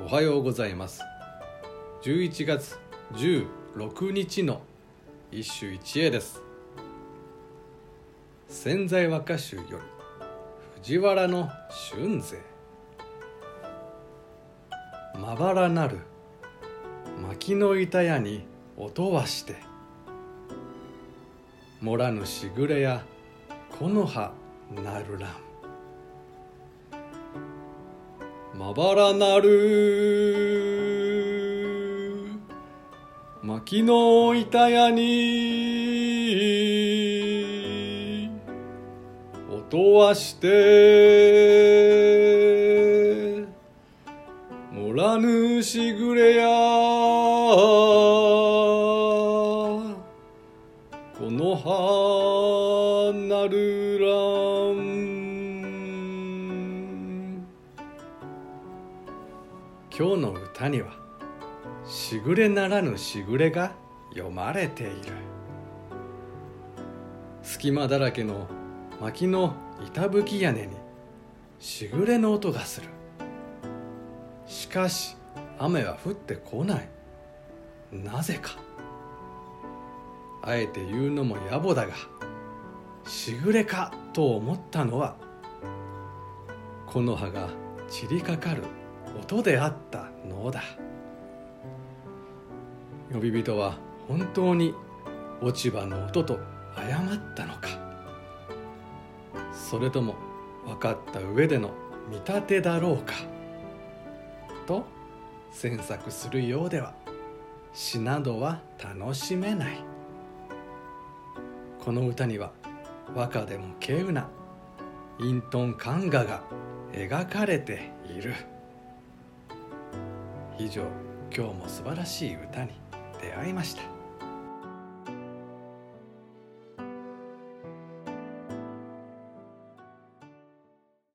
おはようございます。11月16日の一首一会です。潜在和歌集より藤原の春勢。まばらなる薪の板屋に音はして。もらぬしぐれや木の葉なるらん。まばらなる薪の板屋に音はしてもらぬしぐれやこの葉なるらん今日の歌にはしぐれならぬしぐれが読まれている。隙間だらけの薪の板吹き屋根にしぐれの音がする。しかし雨は降ってこない。なぜか。あえて言うのも野暮だがしぐれかと思ったのは木の葉が散りかかる音であったのだ。呼び人は本当に落ち葉の音と謝ったのか。それとも分かった上での見立てだろうか。と詮索するようでは詩などは楽しめない。この歌には和歌でも稀有な隠遁漢画が描かれている。以上今日も素晴らしい歌に出会いました。